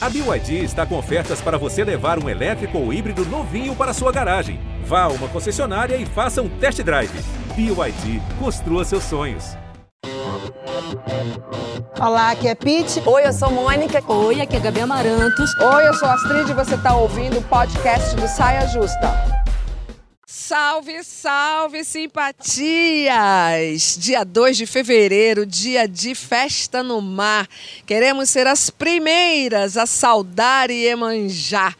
A BYD está com ofertas para você levar um elétrico ou híbrido novinho para sua garagem. Vá a uma concessionária e faça um test drive. BYD, construa seus sonhos. Olá, aqui é Pete. Oi, eu sou Mônica. Oi, aqui é Gabi Amarantos. Oi, eu sou Astrid e você está ouvindo o podcast do Saia Justa. Salve, salve, simpatias! Dia 2 de fevereiro, dia de festa no mar. Queremos ser as primeiras a saudar e emanjar.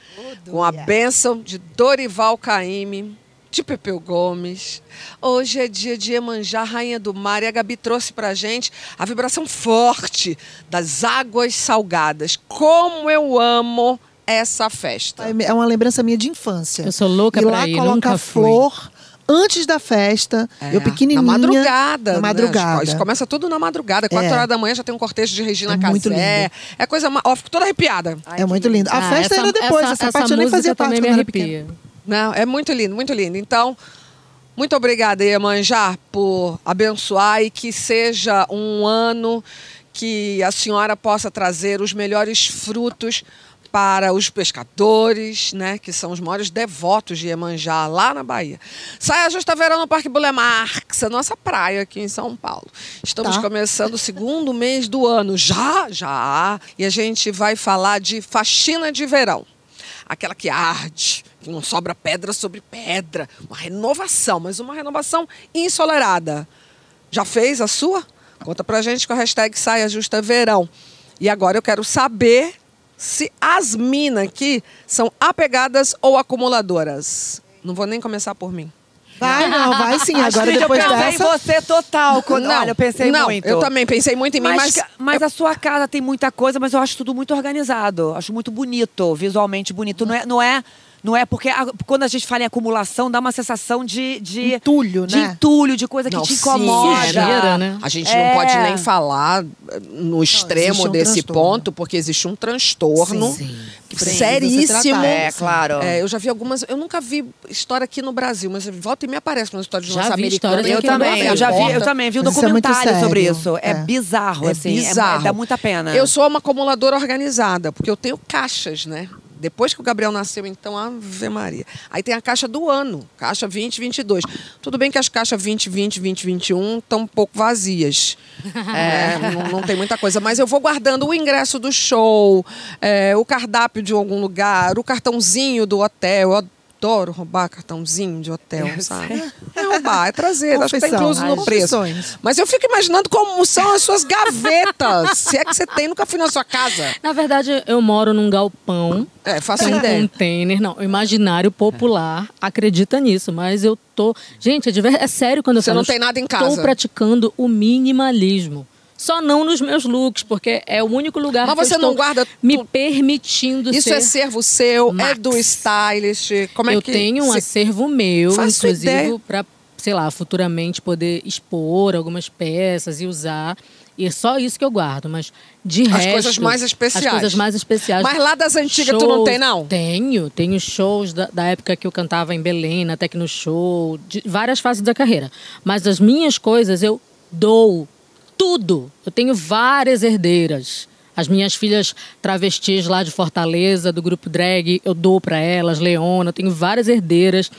Com a bênção de Dorival Caymmi, de Pepeu Gomes. Hoje é dia de Emanjá, Rainha do Mar, e a Gabi trouxe pra gente a vibração forte das águas salgadas. Como eu amo essa festa. É uma lembrança minha de infância. Eu sou louca e pra lá ir, coloca nunca fui. flor antes da festa, É, eu pequenininha. Na madrugada. Na né? madrugada. Isso começa tudo na madrugada. Quatro É. horas da manhã já tem um cortejo de Regina É Casé. muito lindo. É coisa... Ó, fico toda arrepiada. é muito lindo. A Ah, festa essa- era depois, essa, essa, parte eu nem fazia parte quando era pequena. Não, é muito lindo, muito lindo. Então, muito obrigada, Iemanjá, por abençoar e que seja um ano que a senhora possa trazer os melhores frutos para os pescadores, né, que são os maiores devotos de Iemanjá lá na Bahia. Saia Justa Verão no Parque Bulemarx, a nossa praia aqui em São Paulo. Estamos Tá. começando o segundo mês do ano, já, já, e a gente vai falar de faxina de verão aquela que arde, que não sobra pedra sobre pedra. Uma renovação, mas uma renovação ensolarada. Já fez a sua? Conta pra gente com a hashtag Saia Justa Verão. E agora eu quero saber se as minas aqui são apegadas ou acumuladoras. Não vou nem começar por mim. Vai, não, vai sim. Agora Astrid, depois eu pensei dessa. em você total. Quando, não, olha, eu pensei não, muito. eu também pensei muito em mim, Mas, mas... mas a sua casa tem muita coisa, mas eu acho tudo muito organizado. Acho muito bonito, visualmente bonito. Não é, não é, não é porque a- quando a gente fala em acumulação, dá uma sensação de. de Entulho, de né? entulho, de coisa que Não, te incomoda. é, Sujeira, né? A gente É. não pode nem falar eh, no extremo existe um desse transtorno. ponto, porque existe um transtorno Sim, sim. seríssimo. É, claro. É, eu já vi algumas. Eu nunca vi história aqui no Brasil, mas volta e me aparece uma história de Já nossa vi americana. histórias Eu também, eu já vi, eu também vi um Mas isso é documentário sobre isso. É, É. bizarro, É assim. é- bizarro. É, dá muita pena. Eu sou uma acumuladora organizada, porque eu tenho caixas, né? Depois que o Gabriel nasceu, então, Ave Maria. Aí tem a caixa do ano, caixa 2022. Tudo bem que as caixas 2020, 2021 estão um pouco vazias. É, não, não tem muita coisa. Mas eu vou guardando o ingresso do show, é, o cardápio de algum lugar, o cartãozinho do hotel. Eu adoro roubar cartãozinho de hotel, sabe? É roubar, é trazer. Acho que tá incluso no preço. Mas eu fico imaginando como são as suas gavetas. Se é que você tem, nunca fui na sua casa. Na verdade, eu moro num galpão. É, faço um ideia. container, não, o imaginário popular acredita nisso, mas eu tô. Gente, é, é sério quando eu Você falo. não tem nada em casa. Estou praticando o minimalismo. Só não nos meus looks, porque é o único lugar Mas que eu você estou não guarda me tu- permitindo Isso ser. é servo seu, é Max. do stylist. Como é eu que tenho um se- acervo meu, Faço inclusive, para, sei lá, futuramente poder expor algumas peças e usar. E é só isso que eu guardo, mas de As resto... coisas mais especiais. As coisas mais especiais. Mas lá das antigas tu não tem, não? Tenho. Tenho shows da, da época que eu cantava em Belém, na Tecno Show, de várias fases da carreira. Mas as minhas coisas eu dou tudo. Eu tenho várias herdeiras. As minhas filhas travestis lá de Fortaleza, do grupo drag, eu dou para elas, Leona. Eu tenho várias herdeiras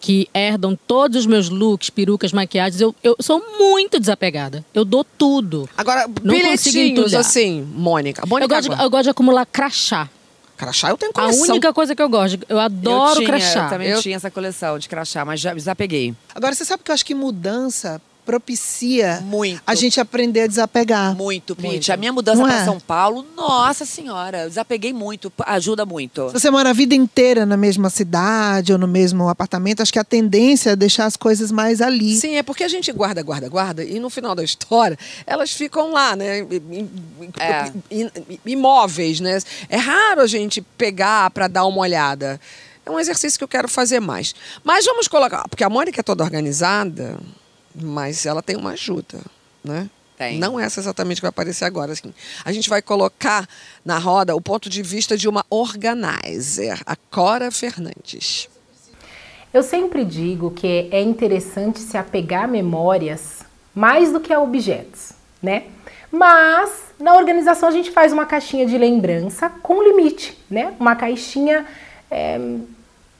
que herdam todos os meus looks, perucas, maquiagens. Eu, eu sou muito desapegada. Eu dou tudo. Agora, Não consigo entulhar. assim, Mônica. Mônica, Eu gosto, de, agora. eu gosto de acumular crachá. crachá eu tenho A coleção. única coisa que eu gosto. Eu adoro eu tinha, crachá. Eu também Eu- tinha essa coleção de crachá, mas já desapeguei. Agora, você sabe que eu acho que mudança propicia Muito. a gente aprender a desapegar. Muito, Pete. A minha mudança para é? São Paulo, nossa senhora, desapeguei muito, ajuda muito. Se você mora a vida inteira na mesma cidade ou no mesmo apartamento, acho que a tendência é deixar as coisas mais ali. Sim, é porque a gente guarda, guarda, guarda, e no final da história, elas ficam lá, né? É. im- Imóveis, né? É raro a gente pegar para dar uma olhada. É um exercício que eu quero fazer mais. Mas vamos colocar, porque a Mônica é toda organizada, mas ela tem uma ajuda, né? Tem. Não essa exatamente que vai aparecer agora. assim. A gente vai colocar na roda o ponto de vista de uma organizer, a Cora Fernandes. Eu sempre digo que é interessante se apegar a memórias mais do que a objetos, né? Mas na organização a gente faz uma caixinha de lembrança com limite, né? Uma caixinha é,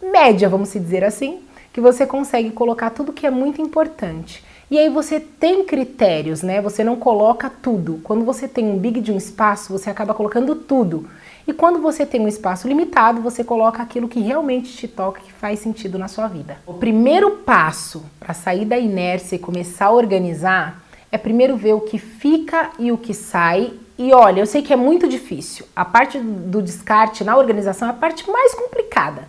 média, vamos dizer assim, que você consegue colocar tudo que é muito importante. E aí você tem critérios, né? Você não coloca tudo. Quando você tem um big de um espaço, você acaba colocando tudo. E quando você tem um espaço limitado, você coloca aquilo que realmente te toca, que faz sentido na sua vida. O primeiro passo para sair da inércia e começar a organizar é primeiro ver o que fica e o que sai. E olha, eu sei que é muito difícil. A parte do descarte na organização é a parte mais complicada.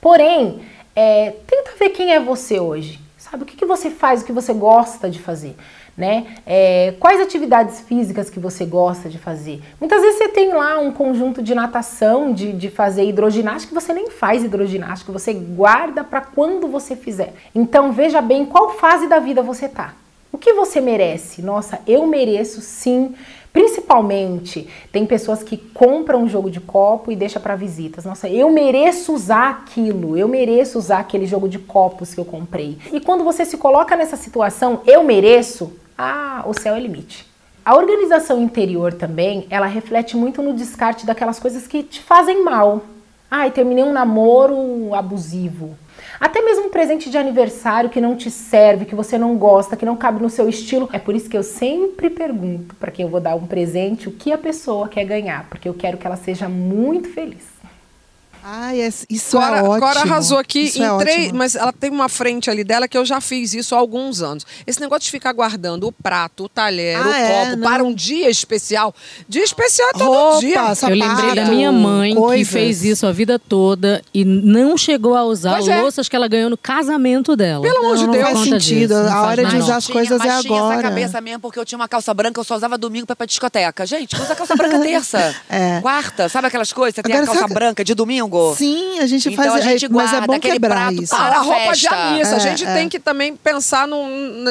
Porém, é, tenta ver quem é você hoje. Sabe o que, que você faz, o que você gosta de fazer né? É, quais atividades físicas que você gosta de fazer? Muitas vezes você tem lá um conjunto de natação, de, de fazer hidroginástica, você nem faz hidroginástica, você guarda para quando você fizer. Então veja bem qual fase da vida você tá. O que você merece? Nossa, eu mereço sim. Principalmente, tem pessoas que compram um jogo de copo e deixa para visitas. Nossa, eu mereço usar aquilo, eu mereço usar aquele jogo de copos que eu comprei. E quando você se coloca nessa situação, eu mereço, ah, o céu é limite. A organização interior também, ela reflete muito no descarte daquelas coisas que te fazem mal. Ai, terminei um namoro abusivo. Até mesmo um presente de aniversário que não te serve, que você não gosta, que não cabe no seu estilo. É por isso que eu sempre pergunto para quem eu vou dar um presente o que a pessoa quer ganhar, porque eu quero que ela seja muito feliz. Ai, isso Cora, é ótimo. Cora arrasou aqui Isso em é três, ótimo. mas ela tem uma frente ali dela que eu já fiz isso há alguns anos. Esse negócio de ficar guardando o prato, o talher, Ah, o é? copo Não. para um dia especial. Dia especial é todo Roupa, dia. sapato, Eu lembrei da minha mãe que coisas. fez isso a vida toda e não chegou a usar Pois é. louças que ela ganhou no casamento dela. Pelo amor de não Deus. faz sentido. disso, não A hora de usar não. as coisas mas é tinha agora. essa cabeça mesmo, porque eu tinha uma calça branca, eu só usava domingo pra ir pra discoteca. Gente, usa calça branca terça. É. Quarta, sabe aquelas coisas? Você tem Agora, a calça sabe- branca de domingo? Sim, a gente Então faz. a gente é, mas é guarda bom aquele quebrar prato isso. para Ah, a roupa de festa. amissa. a É, gente é. tem que também pensar num,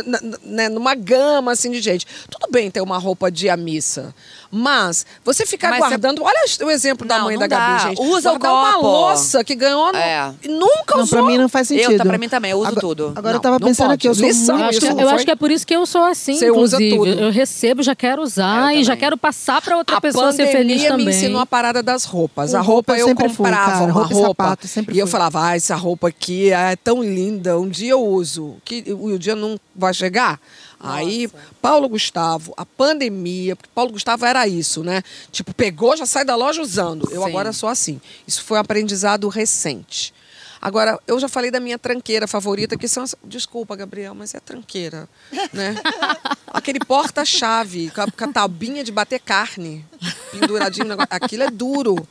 né, numa gama assim de gente. Tudo bem ter uma roupa de amissa, mas você ficar Mas guardando. Olha o exemplo da Não, mãe não da Gabi, dá. gente. Usa o Guardar uma copo. louça que ganhou no- É. e nunca Não, usou. pra mim não faz sentido. Eu, tá, pra mim também, eu uso agora, tudo. Agora eu Não, tava não pensando pode. aqui, eu sou Lição muito... Eu acho, que, Isso eu acho que é por isso que eu sou assim, Você usa inclusive. tudo. Eu recebo, já quero usar Eu e já quero passar para outra a pessoa ser feliz também. me ensinou a parada das roupas. A roupa, roupa eu eu sempre fui, comprava cara. uma Roupa e roupa sapato, sempre e eu falava, ah, essa roupa aqui é tão linda, um dia eu uso, que o dia não vai chegar. Aí, Paulo Gustavo, a pandemia, porque Paulo Gustavo era isso, né? Tipo, pegou, já sai da loja usando. Eu Sim. agora sou assim. Isso foi um aprendizado recente. Agora, eu já falei da minha tranqueira favorita, que são. as- Desculpa, Gabriel, mas é tranqueira. Né? Aquele porta-chave, com, a- tabinha de bater carne, penduradinho. no negócio. Aquilo é duro.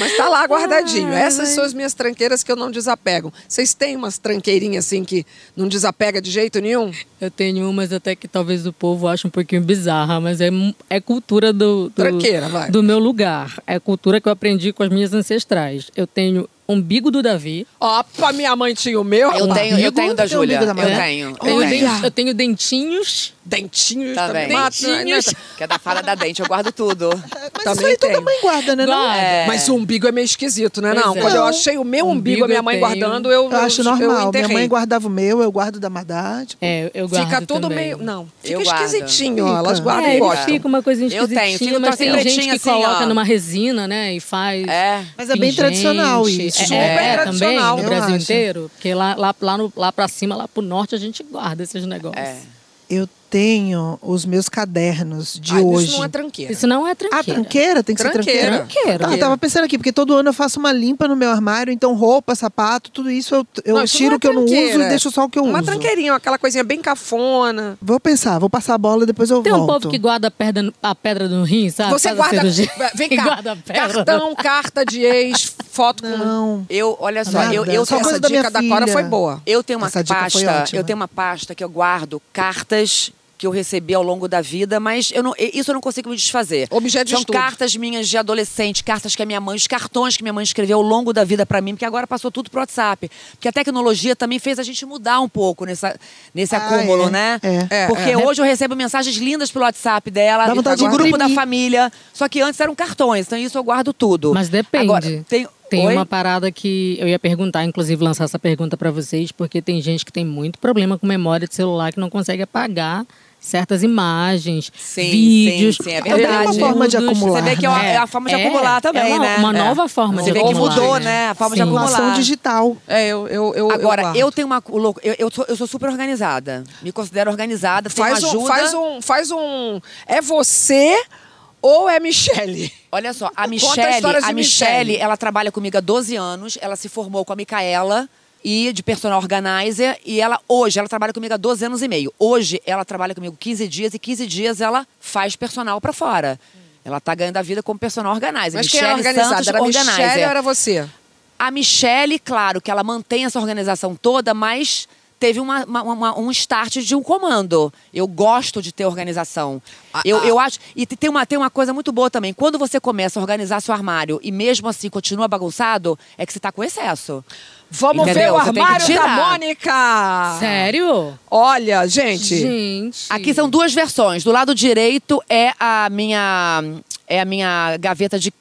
Mas tá lá guardadinho. Essas são as minhas tranqueiras que eu não desapego. Vocês têm umas tranqueirinhas assim que não desapega de jeito nenhum? Eu tenho umas até que talvez o povo ache um pouquinho bizarra, mas é, é cultura do, do, Tranqueira, vai. do meu lugar. É cultura que eu aprendi com as minhas ancestrais. Eu tenho umbigo do Davi. Opa, minha mãe tinha o meu. Eu tenho, eu tenho da Júlia. Eu mulher? tenho. Eu Tenho eu tenho dentinhos. Dentinhos Tá também. bem. Mata- Dentinhos. Que é da fada da dente, eu guardo tudo. Mas Também isso aí toda tenho. mãe guarda, né? Não? Guarda. É. Mas o umbigo é meio esquisito, né? Não, é. quando eu Não. achei o meu umbigo, Umbigo a minha eu mãe tenho. guardando, eu, Eu acho eu normal. Minha enterrei. mãe guardava o meu, eu guardo da Madá. Tipo, É, eu guardo Fica tudo também. meio. Não, fica Eu esquisitinho. Elas guardam É, e gostam. fica uma coisa Eu tenho, esquisitinha, fica mas tem gente que assim, coloca numa resina, né, e faz... É. Mas é bem tradicional isso. É, Super é, tradicional. também, no Brasil acho. inteiro. Porque lá, lá, lá, no, lá pra cima, lá pro norte, a gente guarda esses negócios. É. Eu tenho os meus cadernos de Ah, hoje. Isso não é tranqueira. Isso não é Ah, tranqueira. tranqueira? Tem que ser Tranqueira. tranqueira? Tranqueira. Ah, eu tava pensando aqui, porque todo ano eu faço uma limpa no meu armário, então roupa, sapato, tudo isso eu, eu Não, isso tiro é o que eu não uso tranqueira. e deixo só o que eu Uma uso. tranqueirinha, aquela coisinha bem cafona. Vou pensar, vou passar a bola e depois eu Tem um volto. povo que guarda a pedra, a pedra no rim, sabe? Você Faz guarda. Vem cá. guarda a pedra. Cartão, carta de ex, foto com. Não. Eu, olha só, Nada. eu, eu, Só Essa da dica da Cora filha. foi boa. Eu tenho uma pasta, eu tenho uma pasta que eu guardo cartas que eu recebi ao longo da vida, mas eu não, isso eu não consigo me desfazer. Objeto de São estudo. cartas minhas de adolescente, cartas que a minha mãe, os cartões que minha mãe escreveu ao longo da vida pra mim, porque agora passou tudo pro WhatsApp. Porque a tecnologia também fez a gente mudar um pouco nessa, nesse Ah, acúmulo, é. né? É. É, porque é. hoje eu recebo mensagens lindas pelo WhatsApp dela, do de grupo da família. Só que antes eram cartões, então isso eu guardo tudo. Mas depende. Agora, tem, Tem Oi? uma parada que eu ia perguntar, inclusive lançar essa pergunta pra vocês, porque tem gente que tem muito problema com memória de celular que não consegue apagar certas imagens, Sim, vídeos. sim, sim, é É uma verdade. forma de acumular, Você vê que é, uma- né? é a forma de É, acumular também, é uma, né? Uma É. nova forma Você de vê que acumular. mudou, né? A forma de Sim. acumular. Acumulação digital. É, eu, eu, eu Agora, guardo. eu, tenho uma. Eu, eu, sou, eu sou super organizada. Me considero organizada. tenho Faz um, ajuda. faz um, faz um. É você ou é Michele? Olha só, a Conta a Michelle, história de a Michelle, Michelle. ela trabalha comigo há 12 anos. Ela se formou com a Micaela e de personal organizer. E ela hoje, ela trabalha comigo há 12 anos e meio. Hoje, ela trabalha comigo 15 dias e 15 dias ela faz personal pra fora. Ela tá ganhando a vida como personal organizer. Mas quem era Michele organizada? Santos, Era organizer. ou era você? A Michelle, claro, que ela mantém essa organização toda, mas teve uma- uma- uma- um start de um comando. Eu gosto de ter organização. Ah, eu, ah. eu acho. E tem uma, tem uma coisa muito boa também. Quando você começa a organizar seu armário e mesmo assim continua bagunçado, é que você tá com excesso. Vamos Entendeu? ver o armário da. Mônica! Sério? Olha, gente. Gente. Aqui são duas versões. Do lado direito é a minha é a minha gaveta de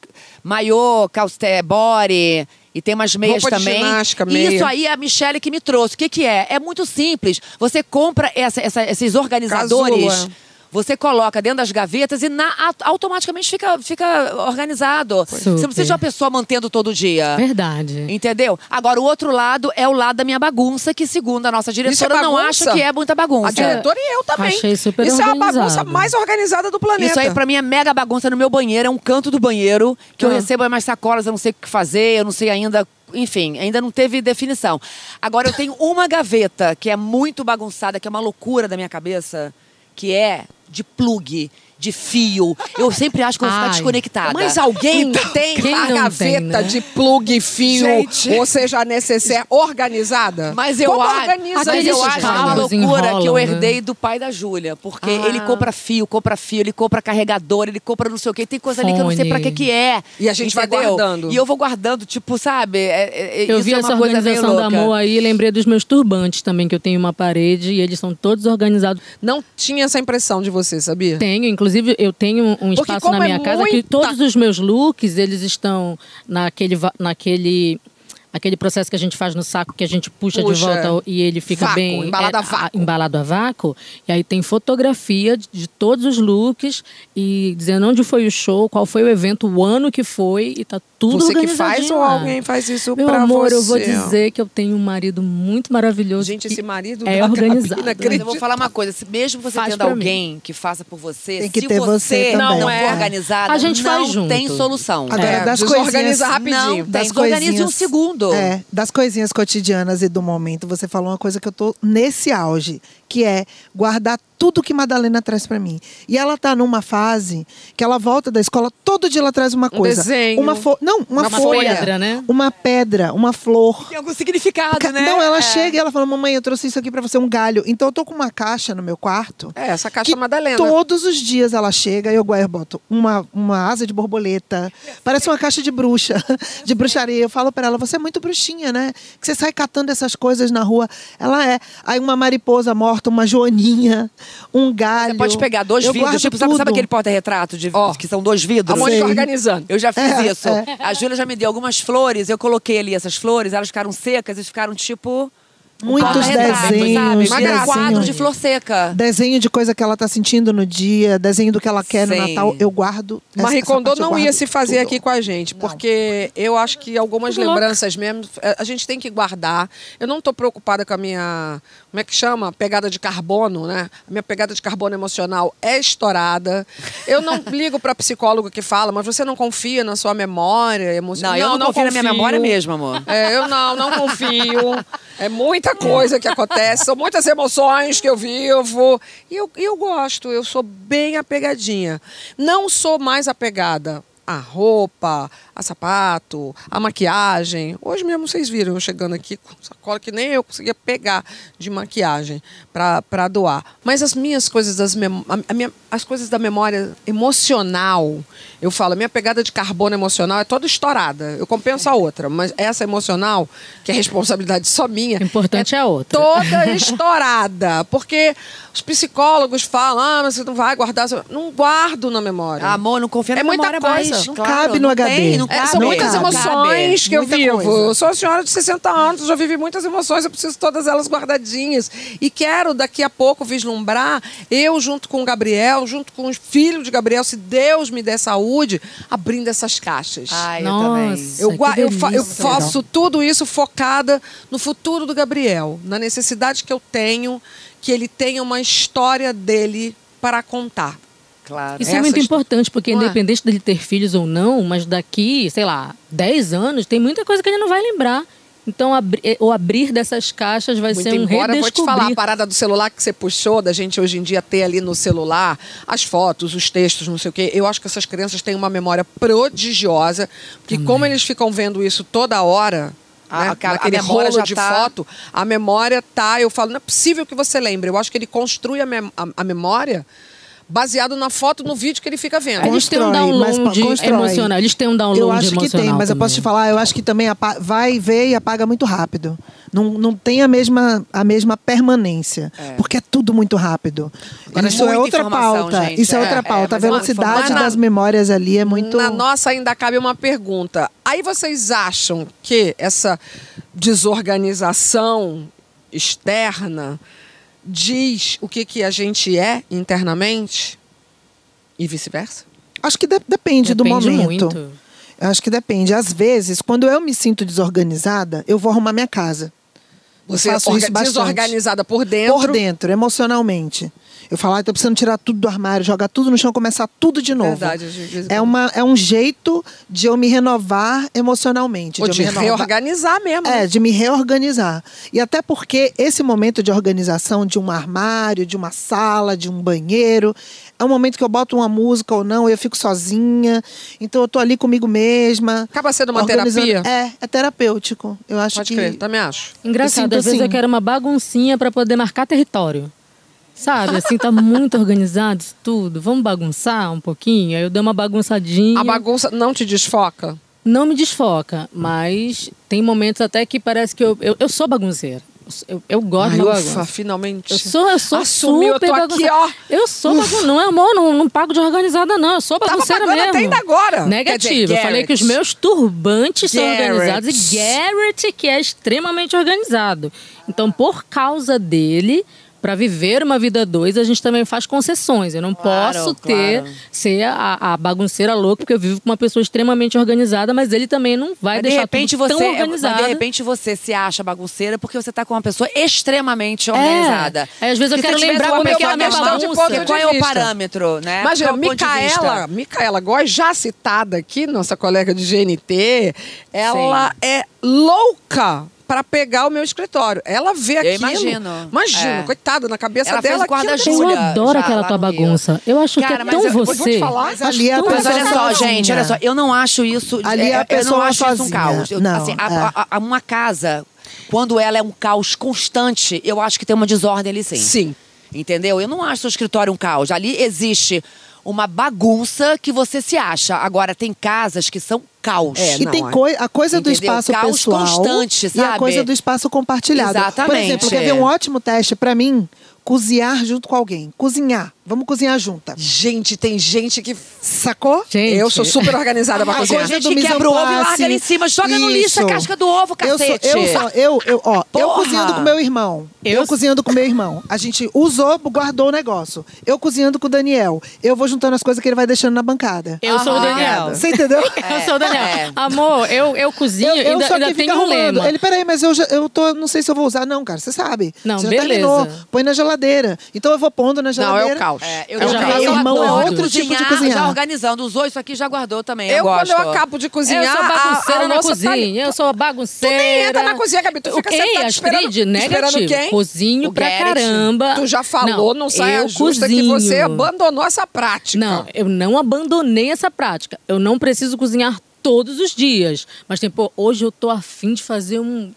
maiô, calcé, body e tem umas meias Roupa de também. ginástica, E meia. Isso aí é a Michelle que me trouxe. O que, que é? É muito simples. Você compra essa- essa- esses organizadores. Casula. Você coloca dentro das gavetas e na- a- automaticamente fica, fica organizado. Você não precisa de uma pessoa mantendo todo dia. Verdade. Entendeu? Agora, o outro lado é o lado da minha bagunça, que, segundo a nossa diretora, não bagunça? acha que é muita bagunça. A diretora e eu também. Achei super Isso é a organizado. bagunça mais organizada do planeta. Isso aí, pra mim, é mega bagunça no meu banheiro. É um canto do banheiro que eu Ah. recebo umas sacolas, eu não sei o que fazer, eu não sei ainda. Enfim, ainda não teve definição. Agora, eu tenho uma gaveta que é muito bagunçada, que é uma loucura da minha cabeça, que é de plug, de fio. Eu sempre acho que eu vou ficar Ai. desconectada. Mas alguém tem Quem a não gaveta tem, né? de plug, fio, Gente. ou seja, a necessaire organizada? Mas eu, Como acho, organiza mas Aqueles eu isso, acho gente? uma cabos loucura que eu enrolam, né? herdei do pai da Júlia. Porque Ah. ele compra fio, compra fio, ele compra carregador, ele compra não sei o quê. Tem coisa ali que eu não sei Fone. pra que que é. E a gente vai entendeu? guardando. E eu vou guardando, tipo, sabe? É- é- Eu isso vi é essa uma coisa meio organização da louca. amor aí e lembrei dos meus turbantes também, que eu tenho uma parede e eles são todos organizados. Não tinha essa impressão de você, sabia? Tenho, inclusive, eu tenho um espaço na é minha casa que muita- todos os meus looks, eles estão naquele, naquele, aquele processo que a gente faz no saco, que a gente puxa, Puxa, de volta e ele fica vácuo, bem... embalado a é, vácuo. embalado a vácuo. E aí tem fotografia de, de todos os looks e dizendo onde foi o show, qual foi o evento, o ano que foi e tá tudo você que faz ou lá. alguém faz isso Meu pra amor, você? eu vou dizer que eu tenho um marido muito maravilhoso. Gente, esse marido é da organizado. Mas eu vou falar uma coisa, se mesmo você Faz tendo alguém que faça por você, Tem que se ter você, você não É. organizada, A gente não faz junto. tem solução. Agora, É, das desorganiza coisinhas, rapidinho. Não tem, das desorganize um coisinhas, É, das coisinhas cotidianas e do momento, você falou uma coisa que eu tô nesse auge, que é guardar tudo que Madalena traz pra mim. E ela tá numa fase que ela volta da escola, todo dia ela traz uma coisa. desenho. Uma fo... Não, uma, Uma folha. pedra, né? Uma pedra, uma flor. Tem algum significado, Ca- né? Não, ela É. chega e ela fala: Mamãe, eu trouxe isso aqui pra você, um galho. Então eu tô com uma caixa no meu quarto. É, essa caixa que Madalena. Todos os dias ela chega e eu, boto uma, uma asa de borboleta. Parece uma caixa de bruxa, de bruxaria. Eu falo pra ela: Você é muito bruxinha, né? Que você sai catando essas coisas na rua. Ela é. Aí uma mariposa morta, uma joaninha, um galho. Você pode pegar dois Eu vidros, tipo, sabe, sabe aquele porta-retrato de Ó, que são dois vidros? A Mônica organizando. Eu já fiz É, isso. é. A Júlia já me deu algumas flores, eu coloquei ali essas flores, elas ficaram secas e ficaram tipo. Muitos porta-retrato, desenhos, sabe? Um desenho. quadro de flor seca. Desenho de coisa que ela tá sentindo no dia, desenho do que ela quer Sim. no Natal. Eu guardo. Marie essa Kondo não ia se fazer tudo. aqui com a gente, porque eu acho que algumas Tudo louco. lembranças mesmo eh, a gente tem que guardar. Eu não estou preocupada com a minha, como é que chama? Pegada de carbono, né? A minha pegada de carbono emocional é estourada. Eu não ligo para psicólogo que fala, mas você não confia na sua memória Não, emocional? eu não, confio na minha memória mesmo, amor. É, eu não, não confio. É muita coisa que acontece, são muitas emoções que eu vivo. E eu, eu gosto, eu sou bem apegadinha. Não sou mais apegada à roupa, a sapato, a maquiagem. Hoje mesmo vocês viram eu chegando aqui com sacola que nem eu conseguia pegar de maquiagem para doar. Mas as minhas coisas, das mem a- a minha- as coisas da memória emocional, eu falo, a minha pegada de carbono emocional é toda estourada. Eu compenso a outra, mas essa emocional, que é responsabilidade só minha, O importante é a outra. toda estourada. Porque os psicólogos falam, ah, mas você não vai guardar. seu-" Não guardo na memória. Amor, não confia na É muita memória mais. coisa. Não Claro, cabe no não HD. Tem, não É, cabe. são muitas cabe. emoções que eu vivo. coisa. Eu sou uma senhora de 60 anos, eu já vivi muitas emoções, eu preciso todas elas guardadinhas. E quero daqui a pouco vislumbrar, eu junto com o Gabriel, junto com os filhos de Gabriel, se Deus me der saúde, abrindo essas caixas. Ai, eu Nossa. também. Eu, eu, fa- eu faço tudo isso focada no futuro do Gabriel, na necessidade que eu tenho, que ele tenha uma história dele para contar. Claro. Isso Essa é muito importante, porque Não é? independente dele ter filhos ou não, mas daqui, sei lá, 10 anos, tem muita coisa que ele não vai lembrar. Então, abri- eh, o abrir dessas caixas vai Muito ser um embora, vou te redescobrir. falar, a parada do celular que você puxou, da gente hoje em dia ter ali no celular as fotos, os textos, não sei o quê. Eu acho que essas crianças têm uma memória prodigiosa, porque como eles ficam vendo isso toda hora, A- né, a- memória rolo já de tá- foto, a memória tá, eu falo, não é possível que você lembre. Eu acho que ele construi a, mem- a- a memória baseado na foto, no vídeo que ele fica vendo. Eles têm um Constrói, mas download constrói. emocional. Eles têm um download Eu acho que tem, mas eu posso te também. falar, eu acho que também vai ver e apaga muito rápido. Não, não tem a mesma, a mesma permanência. Porque é tudo muito rápido. Agora, Isso é outra pauta. gente. Isso é, É, outra é, pauta. a mas é uma velocidade informação. das memórias ali é muito. Na nossa ainda cabe uma pergunta. Aí vocês acham que essa desorganização externa diz o que, que a gente é internamente e vice-versa? Acho que de- depende, do Depende momento. muito. Acho que depende. Às vezes, quando eu me sinto desorganizada, eu vou arrumar minha casa. Eu Você bastante. desorganizada por dentro. Por dentro, emocionalmente. Eu falo, ah, tô precisando tirar tudo do armário, jogar tudo no chão, começar tudo de novo. Verdade, é, uma, é um jeito de eu me renovar emocionalmente. Ou eu de me renovar- reorganizar mesmo. É, né? de me reorganizar. E até porque esse momento de organização de um armário, de uma sala, de um banheiro, é um momento que eu boto uma música ou não, eu fico sozinha. Então eu tô ali comigo mesma. Acaba sendo uma terapia? É, é terapêutico. Eu acho Pode que. crer, também acho. Engraçado, às vezes assim. eu quero uma baguncinha pra poder marcar território. Sabe, assim, tá muito organizado isso tudo. Vamos bagunçar um pouquinho? Aí eu dou uma bagunçadinha. A bagunça não te desfoca? Não me desfoca, mas tem momentos até que parece que eu, eu, eu sou bagunceira. Eu, eu gosto Ai, de ufa, bagunça. finalmente. Eu sou, eu sou Assumiu, super eu tô aqui, ó. Eu sou bagunceira. Não é amor, não, não pago de organizada, não. Eu sou Tava bagunceira pagando mesmo. até ainda agora. Negativo. dizer, eu falei que os meus turbantes são Garrett. organizados e Garrett, que é extremamente organizado. Então, por causa dele. Pra viver uma vida dois, a gente também faz concessões. Eu não Claro, posso ter claro. ser a, a bagunceira louca, porque eu vivo com uma pessoa extremamente organizada, mas ele também não vai Mas de deixar repente tudo você, tão é- mas organizado. de repente você se acha bagunceira porque você tá com uma pessoa extremamente organizada. É. Às vezes eu quero lembrar como é que pessoa é a minha questão de bagunça. ponto de Qual Qual é o parâmetro, né? Imagina, Qual é de Micaela? Micaela Góes, já citada aqui, nossa colega de GNT, ela é louca para pegar o meu escritório. Ela vê aquilo. imagino. Imagina, É. coitada, na cabeça Ela fez dela. o aquilo da deve Eu adoro já aquela tua bagunça. Eu acho Cara, que é mas tão eu- eu vou te você. Mas ali é a Tão Mas pessoa olha só, sozinha. gente, olha só, eu não acho isso. Ali é, é a eu não pessoa acho isso um sozinha. caos. Eu- Não, assim, a- é. a- a- uma casa, quando ela é um caos constante, eu acho que tem uma desordem ali sim. Sim. Entendeu? Eu não acho seu escritório um caos. Ali existe uma bagunça que você se acha. Agora, tem casas que são caos. É, E não, tem é. coi a coisa do Entendeu? espaço Caos pessoal constante, e a sabe? coisa do espaço compartilhado. Por Exatamente. exemplo, quer ver um ótimo teste pra mim? Cozinhar junto com alguém. Cozinhar. Vamos cozinhar junta. Gente, tem gente que. Sacou? Gente, Eu sou super organizada pra A cozinhar. coisa gente quebra o ovo e larga ali em cima, joga no lixo a isso. casca do ovo, Eu sou, cacete. eu, sou, eu, eu, ó, eu cozinhando com meu irmão. Eu, Eu- cozinhando com meu irmão. A gente usou, guardou o negócio. Eu cozinhando com o Daniel. Eu vou juntando as coisas que ele vai deixando na bancada. Eu sou o Aham. Daniel. Você entendeu? Eu sou o Daniel. é. Amor, eu, eu cozinho Eu, e eu ainda, só ainda tenho um lema. Ele, peraí, mas eu, já, eu tô, não sei se eu vou usar. Não, cara, você sabe. Não, você já beleza. terminou. Põe na geladeira. Então eu vou pondo na Não, geladeira. é o caos. É, eu Eu já eu irmão é outro tipo de cozinhar, cozinhar. Já organizando. Usou isso aqui, já guardou também. Eu, Eu, quando eu acabo de cozinhar. eu sou a- bagunceira a na louça tá cozinha. Eu sou bagunceira. Tu nem entra na cozinha, Gabi. Tu fica Ok, sentada esperando- Astrid, esperando negativo. quem? Cozinho O pra Garrett. caramba. Tu já falou, não, saia eu justa que cozinho. você abandonou essa prática. Não, eu não abandonei essa prática. Eu não preciso cozinhar todos os dias. Mas, tipo, hoje eu tô afim de fazer um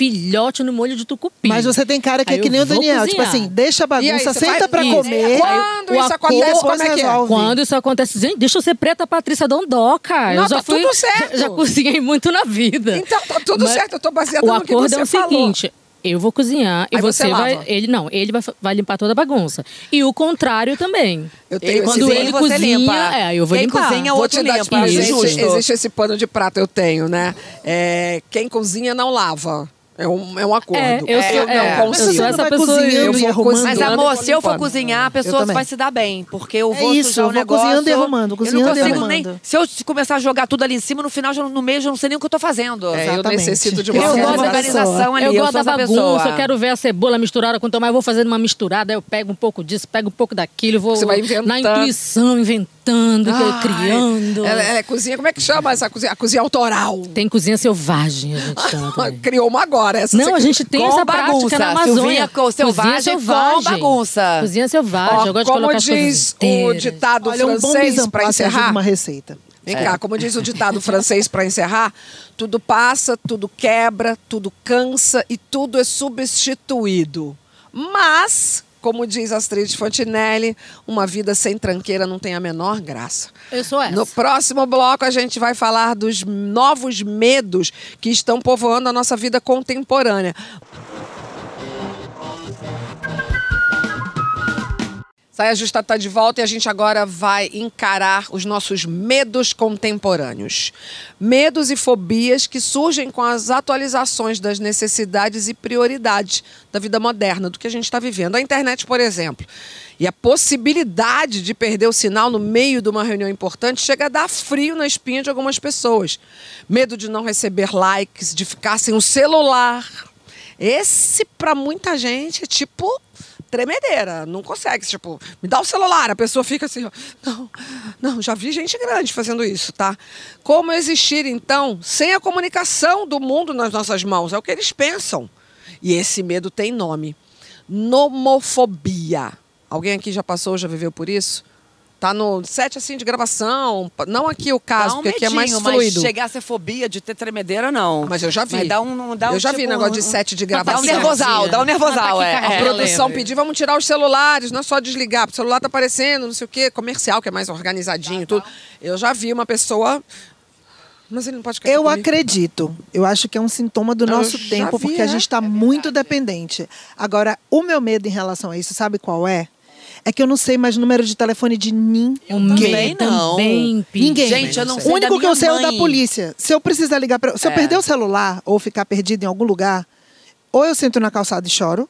filhote no molho de tucupi. Mas você tem cara que Aí é que nem o Daniel. Tipo cozinhar. assim, deixa a E aí, bagunça, senta vai- pra Isso. comer. Quando Aí o isso acontece, depois como é que é? Quando isso acontece, gente, deixa eu ser preta Patrícia Dondoca. Não, eu já tá fui, tudo certo. Já cozinhei muito na vida. Então, tá tudo Mas certo, eu tô baseada o no que acordo você é o falou. seguinte: Eu vou cozinhar e Aí você você, vai. Ele não, ele vai, vai limpar toda a bagunça. E o contrário também. Eu Ele tenho Quando esse- ele você cozinha, limpa. é, eu vou Quem limpar. cozinha, o Vou outro te dar limpa. é Existe, existe esse pano de prato, eu tenho, né? É, quem cozinha não lava. É um, é um acordo. É, eu sou- eu não é, consigo. eu sou essa pessoa. cozinhando Eu e vou arrumando. cozinhando. Mas, amor, se eu for cozinhar, a Eu pessoa vai se dar bem. Porque eu É vou isso, sujar eu o vou negócio. cozinhando e arrumando, eu cozinhando não e consigo arrumando. nem. Se eu começar a jogar tudo ali em cima, no final, já não- no meio, já não sei nem o que eu tô fazendo. É, eu necessito de Eu uma Eu gosto organização ali. eu gosto sou da bagunça, pessoa. eu quero ver a cebola misturada com tomate, eu vou fazendo uma misturada, eu pego um pouco disso, pego um pouco daquilo, vou Você vai na inventando. intuição, inventando, Ai, criando. Ela, ela é cozinha, como é que chama essa cozinha? A cozinha autoral. Tem cozinha selvagem, a gente chama também. Criou uma agora. Essa Não, a gente tem Com essa bagunça. prática na Amazônia. Silvinha com selvagem com bagunça. Cozinha selvagem, Ó, eu gosto de como colocar as coisas diz o ditado Olha, um francês, en para encerrar. uma receita. Vem cá, como diz o ditado francês para encerrar, tudo passa, tudo quebra, tudo cansa e tudo é substituído. Mas, como diz Astrid Fontinelli, uma vida sem tranqueira não tem a menor graça. Eu sou essa. No próximo bloco, a gente vai falar dos novos medos que estão povoando a nossa vida contemporânea. Saia Justa está de volta e a gente agora vai encarar os nossos medos contemporâneos. Medos e fobias que surgem com as atualizações das necessidades e prioridades da vida moderna, do que a gente está vivendo. A internet, por exemplo. E a possibilidade de perder o sinal no meio de uma reunião importante chega a dar frio na espinha de algumas pessoas. Medo de não receber likes, de ficar sem o celular. Esse, para muita gente, é tipo tremedeira, não consegue, tipo, me dá o celular, a pessoa fica assim, ó, não, não, já vi gente grande fazendo isso, tá? Como existir, então, sem a comunicação do mundo nas nossas mãos? É o que eles pensam. E esse medo tem nome. Nomofobia. Alguém aqui já passou, já viveu por isso? Tá no set assim de gravação, não aqui o caso, Dá um porque aqui é mais medinho, fluido. Mas chegar a ser fobia de ter tremedeira, não. Mas eu já vi. Mas dá um, dá um eu já vi tipo, negócio de set de Dá gravação. um nervosal, dá um nervosal, é. A taquicardia. é. produção pediu, vamos tirar os celulares, não é só desligar, porque o celular tá aparecendo, não sei o quê, comercial, que é mais organizadinho, tudo. Eu já vi uma pessoa. Mas ele não pode Eu comigo. acredito. Eu acho que é um sintoma do Eu nosso tempo, vi, porque a é. gente está muito dependente. Agora, o meu medo em relação a isso, sabe qual é? É que eu não sei mais o número de telefone de ninguém. também não. Também, Pi. Ninguém. Gente, eu não O sei único da que eu sei é o da polícia. Se eu precisar ligar para, se eu É. perder o celular ou ficar perdido em algum lugar, ou eu sento na calçada e choro,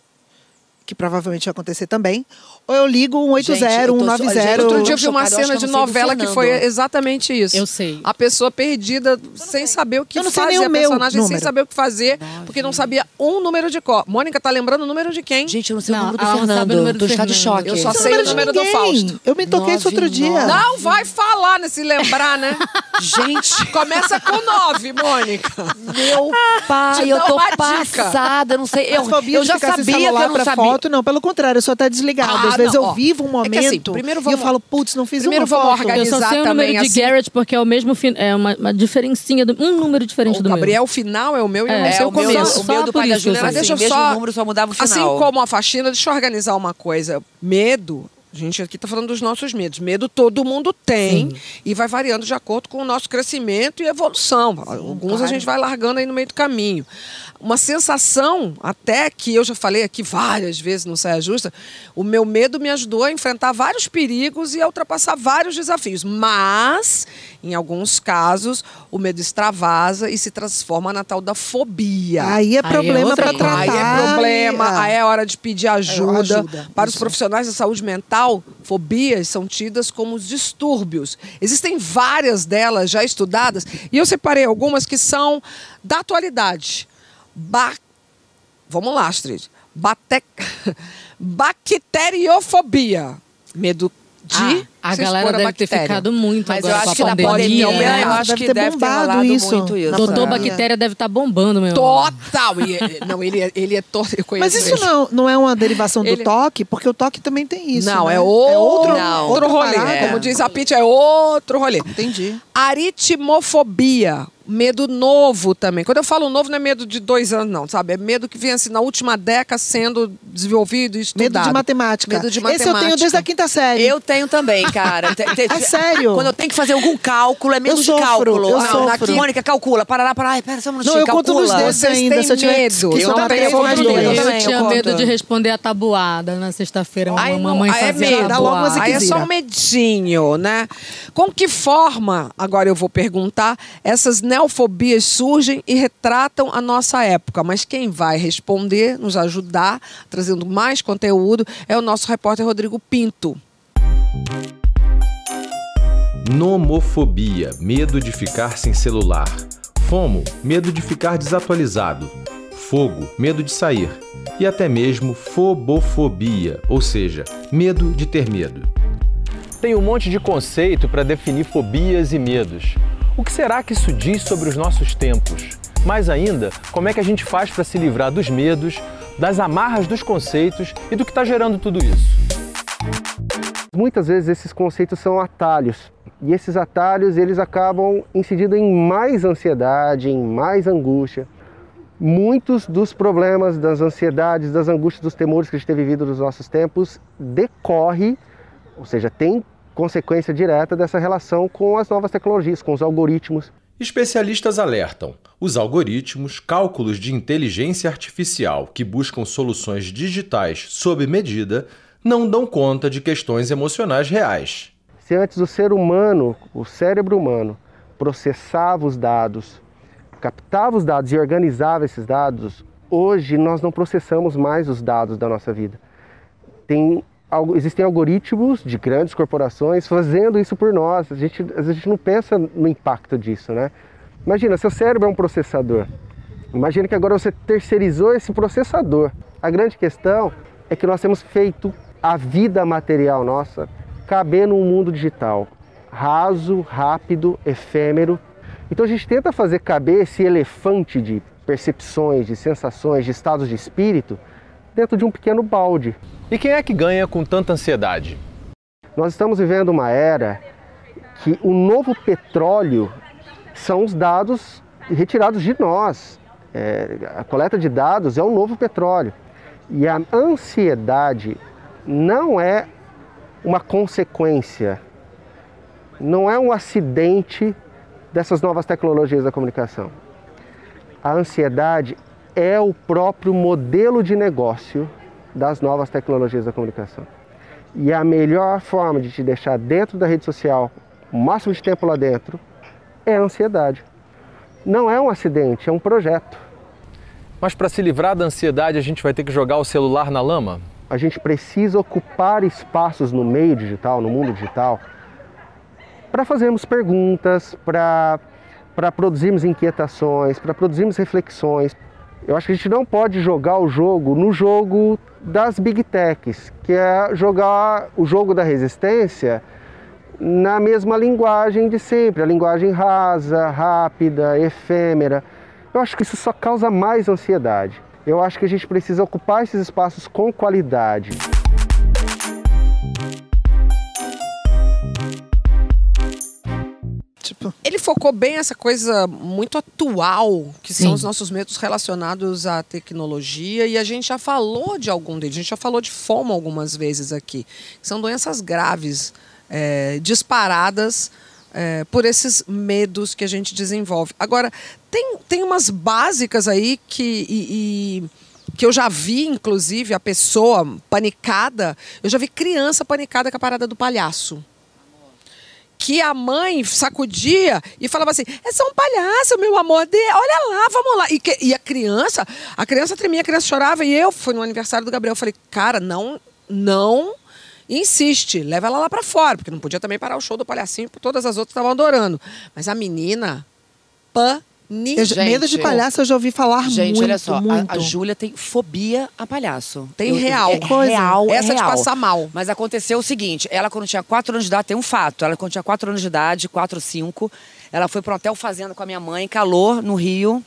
que provavelmente vai acontecer também, ou eu ligo um 180, Gente, eu tô- 190. gente, Outro dia eu vi uma chocada, cena de sei novela que Fernando. foi exatamente isso. Eu sei. A pessoa perdida, sem saber o que Eu não sei fazer, nem o meu personagem sem número. saber o que fazer, porque não sabia um número de cor. Mônica tá lembrando o número de quem? Gente, eu não sei Não, o número do Fernando. número do está de Fernando. choque. Eu só sei o número do. Fausto. Eu me toquei isso outro dia. 99. Não vai falar, né? Se lembrar, né? Gente, Começa com nove, Mônica. meu pai, eu tô passada. Eu não sei. Eu, eu já sem sabia que eu não sabia. Não. Pelo contrário, eu sou até desligada. Ah, Às vezes não, eu ó. vivo um É momento que assim, primeiro e eu vamos- falo, putz, não fiz primeiro uma vamos foto. organizar. Eu só sei o também, número de assim. Garrett porque é o mesmo é uma, uma diferencinha do, um número diferente O do Gabriel, o final é o meu e eu não É, sei o o meu, começo. o meu Só do pai da era assim. assim, Deixa eu só- número, só mudava o final. Assim como a faxina, deixa eu organizar uma coisa. Medo, a gente aqui está falando dos nossos medos. Medo todo mundo tem e vai variando de acordo com o nosso crescimento e evolução. Alguns a gente vai largando aí no meio do caminho. Uma sensação, até que eu já falei aqui várias vezes no Saia Justa, o meu medo me ajudou a enfrentar vários perigos e a ultrapassar vários desafios. Mas, em alguns casos, o medo extravasa e se transforma na tal da fobia. Aí é é problema coisa. tratar. Aí é problema, aí é hora de pedir ajuda. ajuda, Para os profissionais da saúde mental, fobias são tidas como os distúrbios. Existem várias delas já estudadas e eu separei algumas que são da atualidade. Ba... Vamos lá, Astrid. Bate... Bacteriofobia. Medo de. A se galera expor a deve ter ficado muito Mas eu agora acho com a que na pandemia. pandemia, né? eu acho Deve que ter deve ter bombado isso. muito isso. Na Doutor pandemia. Bactéria deve estar bombando, meu. Total. E, é- não, ele é, ele é. Eu conheço Mas isso ele. não, não é uma derivação do Ele- toque, porque o toque também tem isso. Não, né? é outro, outro, Não. outro rolê. parada. Como diz a Pitty, é outro rolê. Entendi. Aritmofobia. Medo novo também. Quando eu falo novo, não é medo de dois anos, não, sabe? É medo que vem assim na última década sendo desenvolvido e estudado. Medo de matemática. Medo de Esse eu tenho matemática. desde a quinta série. Eu tenho também. Cara. Te- te- É sério? Quando eu tenho que fazer algum cálculo, é medo Eu de sofro, cálculo. eu Não, sofro. na- Mônica, calcula. Parará, parará. Ai, pera só um minutinho, Não, eu conto calcula. nos dedos ainda. Se eu tiver medo. Eu. Eu Eu também, tinha eu medo de responder a tabuada na sexta-feira. Não- mamãe aí é fazia medo. Dá logo uma tabuada. Aí é só um medinho, né? Com que forma, agora eu vou perguntar, essas neofobias surgem e retratam a nossa época? Mas quem vai responder, nos ajudar, trazendo mais conteúdo, é o nosso repórter Rodrigo Pinto. Nomofobia, medo de ficar sem celular. Fomo, medo de ficar desatualizado. Fogo, medo de sair. E até mesmo fobofobia, ou seja, medo de ter medo. Tem um monte de conceito para definir fobias e medos. O que será que isso diz sobre os nossos tempos? Mais ainda, como é que a gente faz para se livrar dos medos, das amarras dos conceitos e do que está gerando tudo isso? Muitas vezes esses conceitos são atalhos e esses atalhos eles acabam incidindo em mais ansiedade, em mais angústia. Muitos dos problemas, das ansiedades, das angústias, dos temores que a gente tem vivido nos nossos tempos decorre, ou seja, tem consequência direta dessa relação com as novas tecnologias, com os algoritmos. Especialistas alertam: os algoritmos, cálculos de inteligência artificial que buscam soluções digitais sob medida, não dão conta de questões emocionais reais. Se antes o ser humano, o cérebro humano, processava os dados, captava os dados e organizava esses dados, hoje nós não processamos mais os dados da nossa vida. Tem, existem algoritmos de grandes corporações fazendo isso por nós. A gente, a gente não pensa no impacto disso, né? Imagina, seu cérebro é um processador. Imagina que agora você terceirizou esse processador. A grande questão é que nós temos feito a vida material nossa caber num mundo digital raso, rápido, efêmero. Então a gente tenta fazer caber esse elefante de percepções, de sensações, de estados de espírito dentro de um pequeno balde. E quem é que ganha com tanta ansiedade? Nós estamos vivendo uma era que o novo petróleo são os dados retirados de nós. É, a coleta de dados é o novo petróleo. E a ansiedade não é uma consequência, não é um acidente dessas novas tecnologias da comunicação. A ansiedade é o próprio modelo de negócio das novas tecnologias da comunicação. E a melhor forma de te deixar dentro da rede social, o máximo de tempo lá dentro, é a ansiedade. Não é um acidente, é um projeto. Mas para se livrar da ansiedade, a gente vai ter que jogar o celular na lama? A gente precisa ocupar espaços no meio digital, no mundo digital, para fazermos perguntas, para produzirmos inquietações, para produzirmos reflexões. Eu acho que a gente não pode jogar o jogo no jogo das big techs, que é jogar o jogo da resistência na mesma linguagem de sempre, a linguagem rasa, rápida, efêmera. Eu acho que isso só causa mais ansiedade. Eu acho que a gente precisa ocupar esses espaços com qualidade. Tipo, Ele focou bem essa coisa muito atual, que são Sim. os nossos medos relacionados à tecnologia, e a gente já falou de algum deles, a gente já falou de fome algumas vezes aqui, que são doenças graves, é, disparadas é, por esses medos que a gente desenvolve. Agora, tem, tem umas básicas aí que. e- e- que eu já vi, inclusive, a pessoa panicada. Eu já vi criança panicada com a parada do palhaço que a mãe sacudia e falava assim: é só um palhaço, meu amor, dê, olha lá, vamos lá. E, que- e a criança, a criança tremia, a criança chorava, e eu fui no aniversário do Gabriel, falei, cara, não, não insiste, leva ela lá pra fora, porque não podia também parar o show do palhacinho, porque todas as outras estavam adorando. Mas a menina, panica. eu já- medo de palhaço eu já ouvi falar Gente, muito, olha só, a- muito. a, Júlia tem fobia a palhaço. Tem real. É, Coisa. real, é Essa de real. passar mal. Mas aconteceu o seguinte, ela quando tinha 4 anos de idade, tem um fato, ela quando tinha 4 anos de idade, 4, 5, ela foi para um hotel fazenda com a minha mãe, calor, no Rio,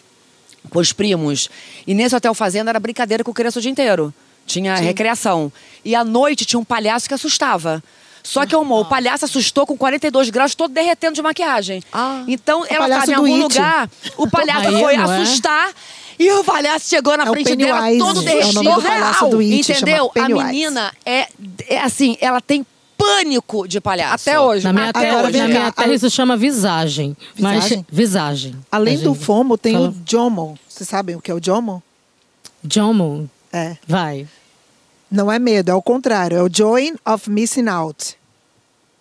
com os primos. E nesse hotel fazenda era brincadeira com criança o dia inteiro. Tinha recreação. E à noite tinha um palhaço que assustava. Só que amor, o palhaço assustou com 42 graus, todo derretendo de maquiagem. Ah. então ela estava em algum It. lugar, o palhaço Aí, foi é? assustar. E o palhaço chegou na É frente dela, todo é o derretido. do palhaço do It, Entendeu? A menina é, é assim, ela tem pânico de palhaço. Até hoje. Na minha Agora terra, vem na minha terra a- isso chama visagem. Mas, Visagem? visagem. Além do. FOMO, tem Fala. o JOMO. Vocês sabem o que é o JOMO? Jomo, É. vai. Não é medo, é o contrário. É o Join of Missing Out.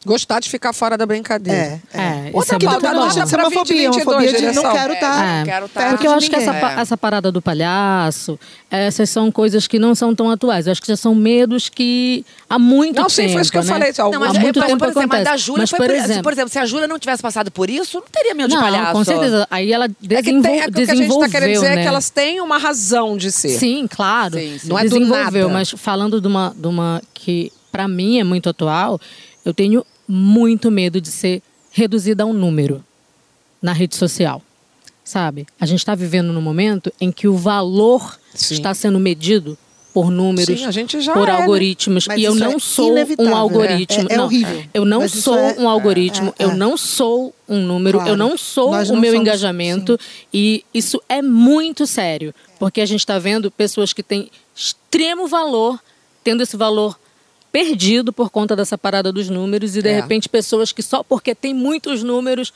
Gostar de ficar fora da brincadeira. É. É, isso Outra é Que muito não não deixa de ser uma fobia, uma 2022, fobia de não quero É, estar não quero tá- perto Porque eu acho que essa, pa- essa parada do palhaço, essas são coisas que não são tão atuais. Eu acho que já são medos que há muito Não, tempo. sim, foi isso que eu né? falei. Não, Não, mas Há é, muito por, tempo por exemplo, mas acontece. da Júlia Mas, foi por por, exemplo- por exemplo, se a Júlia não tivesse passado por isso, não teria medo de Não, palhaço. com certeza. Aí ela É que tem, é que o que a gente desenvolveu, está querendo dizer né? é que elas têm uma razão de ser. Sim, claro. Sim, sim. Não é do Desenvolveu, nada. mas falando de uma, de uma que para mim é muito atual, eu tenho muito medo de ser reduzida a um número na rede social. Sabe? A gente está vivendo num momento em que o valor Sim. está sendo medido por números, Sim, a gente já por é, né? algoritmos. Mas e eu não é sou um algoritmo. É- é não, horrível. Eu não Mas sou é- um algoritmo. é, eu é. não sou um número. Claro. Eu não sou Nós o não meu somos- engajamento. E isso é muito sério. Porque a gente está vendo pessoas que têm extremo valor, tendo esse valor perdido por conta dessa parada dos números. E, de É. repente, pessoas que só porque tem muitos números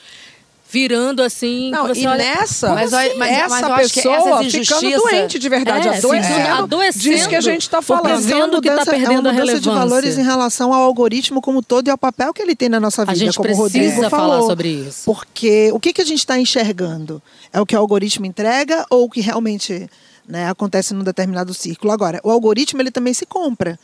virando assim. Não, e olha- nessa, Mas olha- mas- essa mas que pessoa ficando doente de verdade, É, adoecendo, é. Adoecendo. disso que a gente está falando. Vendo que tá mudança- perdendo é uma a mudança de relevância. valores em relação ao algoritmo como todo e ao papel que ele tem na nossa vida, A gente como Rodrigo precisa falou. falar sobre isso. Porque o que, que a gente está enxergando? É o que o algoritmo entrega ou o que realmente né, acontece num determinado círculo? Agora, o algoritmo ele também se compra.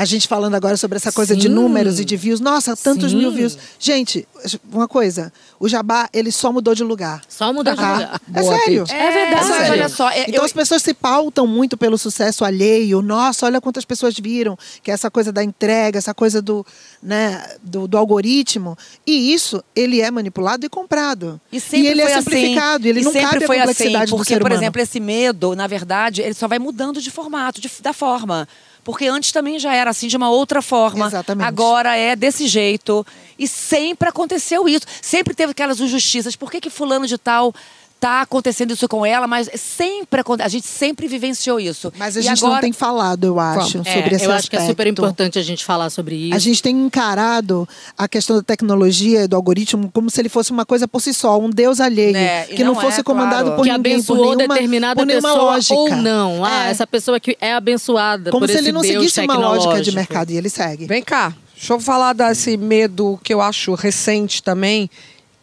A gente falando agora sobre essa coisa de Sim. números e de views. Nossa, tantos Sim. mil views. Gente, uma coisa. O Jabá, ele só mudou de lugar. Só mudar de Tá? lugar. É Boa, sério. Pete. É verdade. mas olha só, é- Então eu- as pessoas se pautam muito pelo sucesso alheio. Nossa, olha quantas pessoas viram. Que é essa coisa da entrega, essa coisa do, né, do, do algoritmo. E isso, ele é manipulado e comprado. E sempre ele foi é simplificado. assim. E ele e não sempre cabe a foi complexidade assim, do porque, ser por humano. exemplo, esse medo, na verdade, ele só vai mudando de formato, de- da forma. Porque antes também já era assim de uma outra forma. Exatamente. Agora é desse jeito. E sempre aconteceu isso. Sempre teve aquelas injustiças. Por que, que fulano de tal tá acontecendo isso com ela? Mas sempre a gente sempre vivenciou isso. Mas a E gente agora... não tem falado, eu acho, É, sobre esse eu acho que é super importante a gente falar sobre isso. A gente tem encarado a questão da tecnologia e do algoritmo como se ele fosse uma coisa por si só, um deus alheio, É, e que não, não fosse é, comandado claro. por que ninguém, abençoou por nenhuma, determinada por nenhuma pessoa lógica. ou não. Ah, É. essa pessoa que é abençoada como por se ele não seguisse uma lógica de mercado e ele segue. Vem cá, deixa eu falar desse medo que eu acho recente também,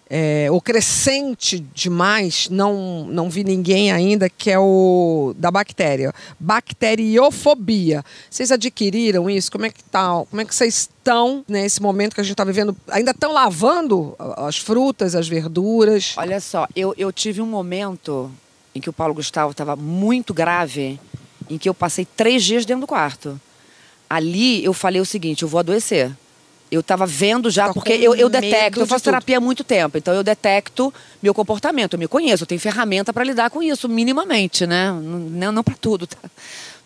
é, o crescente demais, não, não vi ninguém ainda, que é o da bactéria. Bacteriofobia. Vocês adquiriram isso? Como é que tá? Como é que vocês estão nesse momento que a gente está vivendo? Ainda estão lavando as frutas, as verduras? Olha só, eu, eu tive um momento em que o Paulo Gustavo estava muito grave, em que eu passei três dias dentro do quarto. Ali eu falei o seguinte: eu vou adoecer. Eu estava vendo já, porque eu, eu detecto, eu de faço tudo. terapia há muito tempo, então eu detecto meu comportamento, eu me conheço, eu tenho ferramenta para lidar com isso, minimamente, né? Não, não para tudo, tá?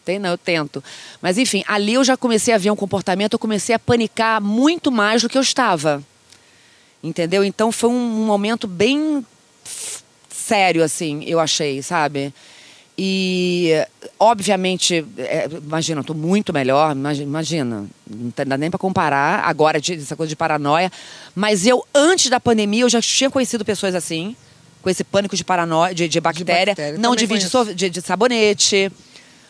Tem, não, eu tento. Mas enfim, ali eu já comecei a ver um comportamento, eu comecei a panicar muito mais do que eu estava. Entendeu? Então foi um momento bem sério, assim, eu achei, sabe? E, obviamente, é, imagina, eu estou muito melhor, imagi- imagina, não dá nem para comparar agora de, essa coisa de paranoia. Mas eu, antes da pandemia, eu já tinha conhecido pessoas assim, com esse pânico de paranoia, de, de bactéria. bactéria, não so- de, de sabonete.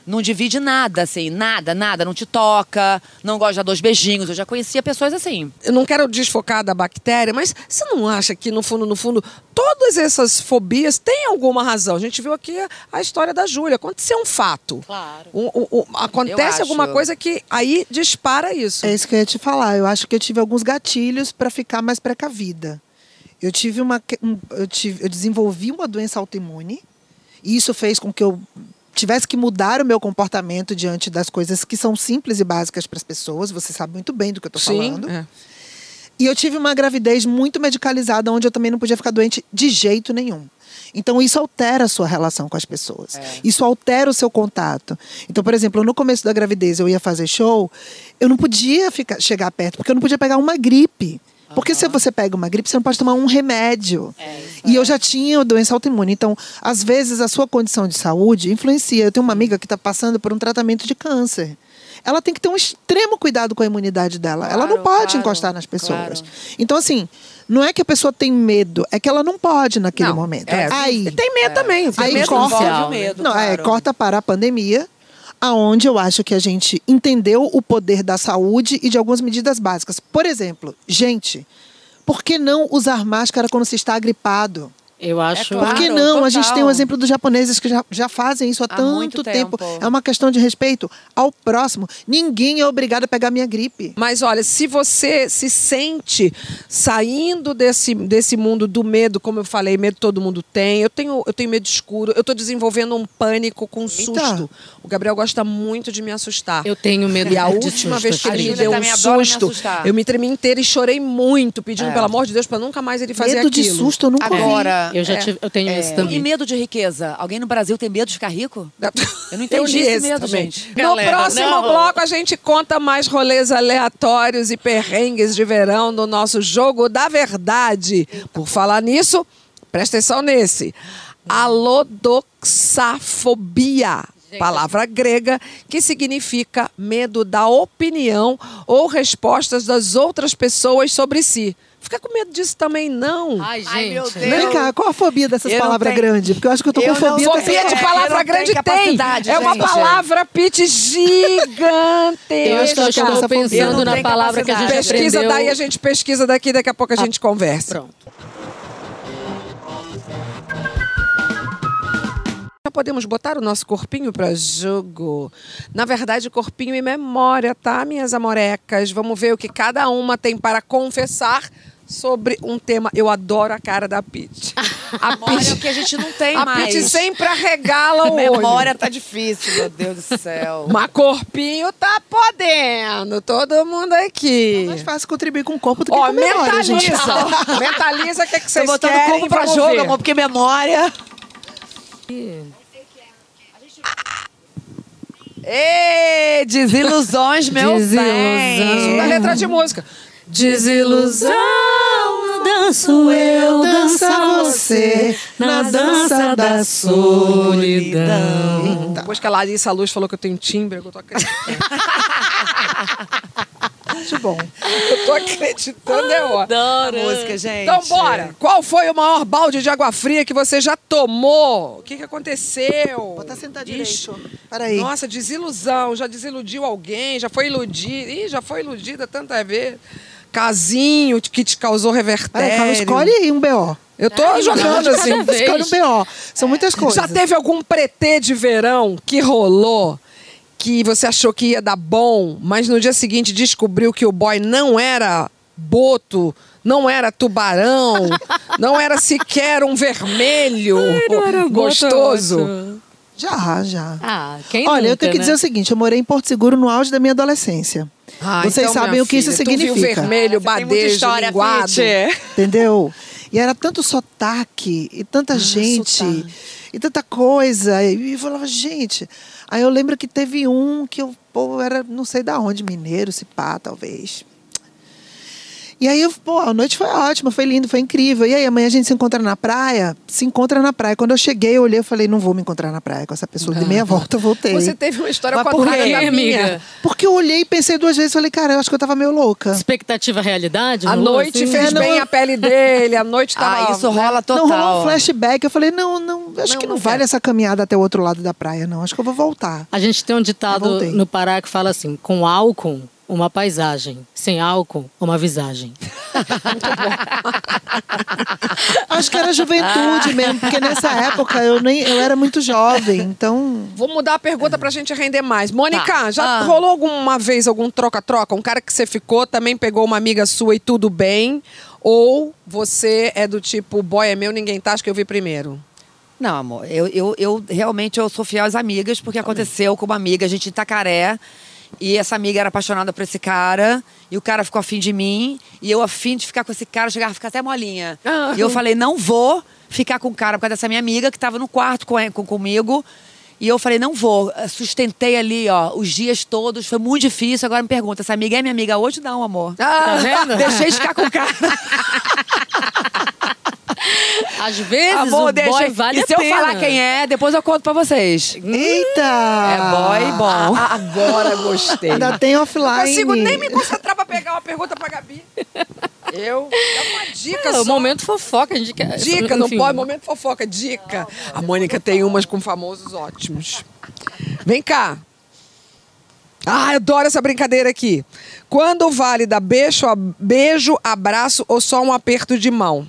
Não divide nada, assim, nada, nada, não te toca, não gosta de dar dois beijinhos. Eu já conhecia pessoas assim. eu não quero desfocar da bactéria, mas você não acha que, no fundo, no fundo, todas essas fobias têm alguma razão? A gente viu aqui a, história da Júlia. Aconteceu um fato. Claro. Um- um- um- acontece Eu alguma acho. coisa que aí dispara isso. É isso que eu ia te falar. Eu acho que eu tive alguns gatilhos para ficar mais precavida. Eu tive uma, que- um- eu tive, eu desenvolvi uma doença autoimune e isso fez com que eu tivesse que mudar o meu comportamento diante das coisas que são simples e básicas para as pessoas. Você sabe muito bem do que eu estou falando. é. E eu tive uma gravidez muito medicalizada, onde eu também não podia ficar doente de jeito nenhum. Então, isso altera a sua relação com as pessoas. Isso altera o seu contato. Então, por exemplo, no começo da gravidez, eu ia fazer show, eu não podia ficar, chegar perto, porque eu não podia pegar uma gripe. Porque se você pega uma gripe, você não pode tomar um remédio. e eu já tinha doença autoimune. Então, às vezes, a sua condição de saúde influencia. Eu tenho uma amiga que está passando por um tratamento de câncer. ela tem que ter um extremo cuidado com a imunidade dela. ela não Claro, pode claro, encostar nas pessoas. claro. Então, assim, não é que a pessoa tem medo, é que ela não pode naquele Não, momento. é, Aí, tem medo também. Tem aí medo corta, o medo, não, é, claro. corta para a pandemia, aonde eu acho que a gente entendeu o poder da saúde e de algumas medidas básicas. Por exemplo, gente, por que não usar máscara quando se está gripado? Eu acho. claro. Por que não? A gente total. tem o exemplo dos japoneses que já, já fazem isso há, Há tanto muito tempo. tempo. É uma questão de respeito ao próximo. Ninguém é obrigado a pegar minha gripe. Mas olha, se você se sente saindo desse, desse mundo do medo, como eu falei, medo todo mundo tem. Eu tenho, eu tenho medo escuro, eu tô desenvolvendo um pânico com susto. O Gabriel gosta muito de me assustar. Eu tenho medo E a de última susto, vez que ele me deu um me susto, eu me tremi inteira e chorei muito, pedindo É. pelo amor de Deus para nunca mais ele fazer Medo de aquilo. susto, eu nunca ouvi. Eu já É. tive, eu tenho isso também. E medo de riqueza? Alguém no Brasil tem medo de ficar rico? Eu não entendi li esse medo, também. gente. No Galera, próximo não. bloco, a gente conta mais rolês aleatórios e perrengues de verão no nosso Jogo da Verdade. Por falar nisso, presta atenção nesse. Alodoxafobia. Palavra grega que significa medo da opinião ou respostas das outras pessoas sobre si. Fica com medo disso também, não. Ai, gente. Ai, meu Deus. Vem cá, qual a fobia dessas Eu não palavras grandes? Porque eu acho que eu tô Eu com não fobia. dessas- Fobia de palavra eu não grande tem. É uma gente. palavra pitch gigantesca. Eu estou, essa estou fobia. pensando não na palavra que a gente. Pesquisa aprendeu. daí, a gente pesquisa daqui, daqui a pouco a gente conversa. Pronto. Já podemos botar o nosso corpinho para jogo. Na verdade, corpinho e memória, tá, minhas amorecas? Vamos ver o que cada uma tem para confessar sobre um tema. Eu adoro a cara da Pete. A Memória é o que a gente não tem a mais. Pete sempre arregala o olho. Memória tá difícil, meu Deus do céu. Mas corpinho tá podendo. Todo mundo aqui. É mais fácil contribuir com o corpo do que Ó, com a memória, gente. mentaliza. mentaliza o que, é que Tô vocês botando querem. o corpo pra jogo, amor, porque memória. Ê, desilusões, meu Desilusão. bem. Da letra de música. Desilusão, danço eu, dança você, na dança da solidão. Depois que a Larissa Luz falou que eu tenho timbre, eu tô acreditando. Muito bom. eu tô acreditando, é ó. A música, gente. Então, bora. Qual foi o maior balde de água fria que você já tomou? O que, que aconteceu? Botar sentar direito. Peraí. Nossa, desilusão. Já desiludiu alguém? Já foi iludida? Ih, já foi iludida tanta vez. Casinho que te causou revertério. Peraí, Carol, escolhe aí um BO. Eu tô Ai, jogando não, assim. Escolhe um BO. São muitas coisas. Já teve algum pretê de verão que rolou que você achou que ia dar bom, mas no dia seguinte descobriu que o boy não era boto, não era tubarão, não era sequer um vermelho gostoso? Já, já. Ah, quem Olha, eu nunca, tenho que né? dizer o seguinte: eu morei em Porto Seguro no auge da minha adolescência. Ah, Vocês então, sabem o que isso filha, tu viu significa. vermelho, Você tem muita badejo, história, linguado. Fitch. Entendeu? E era tanto sotaque, e tanta gente, sotaque. e tanta coisa. E eu falava, gente. Aí eu lembro que teve um que eu, pô, era não sei da onde, mineiro, se pá, talvez. E aí, eu, pô, a noite foi ótima, foi lindo, foi incrível. E aí, amanhã a gente se encontra na praia? Se encontra na praia. Quando eu cheguei, eu olhei e falei, não vou me encontrar na praia com essa pessoa. De meia volta, eu voltei. Você teve uma história Mas com a por quê, amiga? Porque eu olhei e pensei duas vezes, falei, cara, eu acho que eu tava meio louca. Expectativa realidade? A noite assim? fez É, não- bem a pele dele, a noite tava... Ah, isso rola total. Não rolou um flashback. Eu falei, não, não, acho Não, que não, não vale quero. essa caminhada até o outro lado da praia, não. Acho que eu vou voltar. A gente tem um ditado no Pará que fala assim: com álcool, uma paisagem. Sem álcool, uma visagem. Acho que era juventude mesmo, porque nessa época eu nem eu era muito jovem, então. Vou mudar a pergunta pra gente render mais. Mônica, Tá. já Ah. rolou alguma vez algum troca-troca? Um cara que você ficou também pegou uma amiga sua e tudo bem? Ou você é do tipo, boy é meu, ninguém tá, acho que eu vi primeiro? Não, amor, eu, eu, eu realmente eu sou fiel às amigas, porque aconteceu com uma amiga, a gente em Itacaré, e essa amiga era apaixonada por esse cara, e o cara ficou afim de mim, e eu afim de ficar com esse cara, chegava a ficar até molinha. Ah. E eu falei, não vou ficar com o cara por causa dessa minha amiga que estava no quarto com, com, comigo. E eu falei, não vou. Sustentei ali, ó, os dias todos. Foi muito difícil. Agora me pergunta, essa amiga é minha amiga hoje? Não, amor. Ah, Tá vendo? Deixei de ficar com o cara. Às vezes Amor, o deixa. boy vale e a se eu pena. falar quem é, depois eu conto pra vocês. Eita! É boy bom. Ah, agora gostei. Ainda tem Não offline. consigo nem me concentrar pra pegar uma pergunta pra Gabi. Eu? É uma dica É, só. o momento fofoca, a gente quer. Dica, não pode. Momento fofoca, dica. A Mônica tem umas com famosos ótimos. Vem cá. Ah, eu adoro essa brincadeira aqui. Quando vale dar beijo, beijo, abraço ou só um aperto de mão?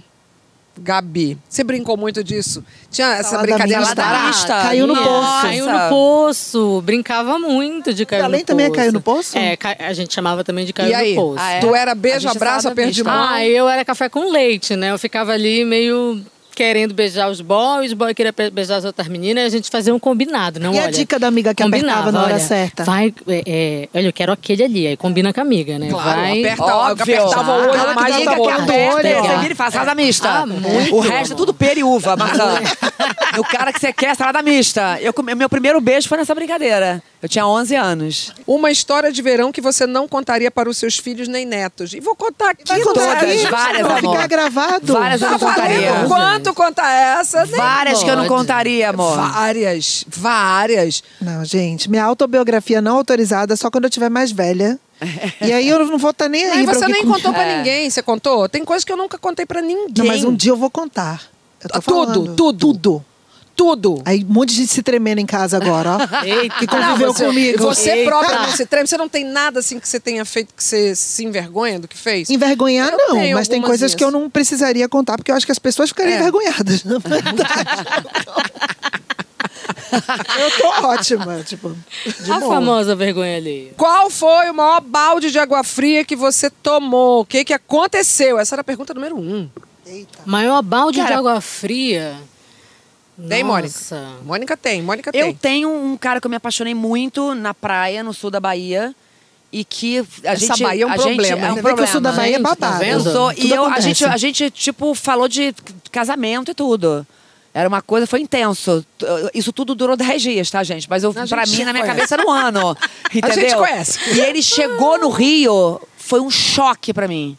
Gabi, você brincou muito disso? Tinha essa Salada brincadeira mista. da mista. Caiu no Nossa. poço. Caiu no poço. Brincava muito de cair Além no também é poço. caiu no poço? É, a gente chamava também de cair E aí? no poço. Ah, é? Tu era beijo, é abraço, aperto de mão? Ah, eu era café com leite, né? Eu ficava ali meio querendo beijar os boys, os boys queriam pe- beijar as outras meninas, e a gente fazia um combinado, não E a olha, dica da amiga que apertava na hora olha, certa? Vai, é, é, olha, eu quero aquele ali, aí combina com a amiga, né? Claro, vai, aperta, Óbvio. apertava o olho mais dá que a aperta, é. Você vira e faz salada mista. Ah, muito. o resto é tudo pera e uva, maçã. o cara que você quer, salada mista. Eu, meu primeiro beijo foi nessa brincadeira. Eu tinha 11 anos. Uma história de verão que você não contaria para os seus filhos nem netos. E vou contar aqui Vai contar todas, várias, amor. ficar gravado. Várias eu Tá não contaria. valendo quanto conta essa? Nem Várias que eu não pode. contaria, amor. Várias, várias. Não, gente, minha autobiografia não autorizada só quando eu tiver mais velha. E aí eu não vou estar nem aí. Aí pra você nem con- contou pra ninguém, você contou? Tem coisas que eu nunca contei pra ninguém. Não, mas um dia eu vou contar. Eu tô Tudo, falando. tudo. Tudo. Tudo. Aí um monte de gente se tremendo em casa agora, ó. Eita. que conviveu Não, você- comigo. Você Eita. própria não se treme. Você não tem nada assim que você tenha feito que você se envergonha do que fez? Envergonhar, Eu não, tenho mas tem coisas que eu vezes. não precisaria contar, porque eu acho que as pessoas ficariam É. envergonhadas, na verdade. eu tô ótima, tipo, de a boa. famosa vergonha alheia. Qual foi o maior balde de água fria que você tomou? O que, que aconteceu? Essa era a pergunta número um. Maior balde de Cara, água fria. Tem, Mônica? Mônica tem, Mônica Eu tem. tenho um cara que eu me apaixonei muito na praia, no sul da Bahia. E que a Essa gente. Bahia é um a problema, Gente, é um vê que o sul da problema. Bahia é tá babado. Eu sou, e eu, a, gente, a gente, tipo, falou de casamento e tudo. Era uma coisa, foi intenso. Isso tudo durou 10 dias, tá, gente? Mas eu, A pra gente mim, na minha conhece. cabeça, era um ano. Entendeu? gente conhece. E ele chegou no Rio, foi um choque pra mim.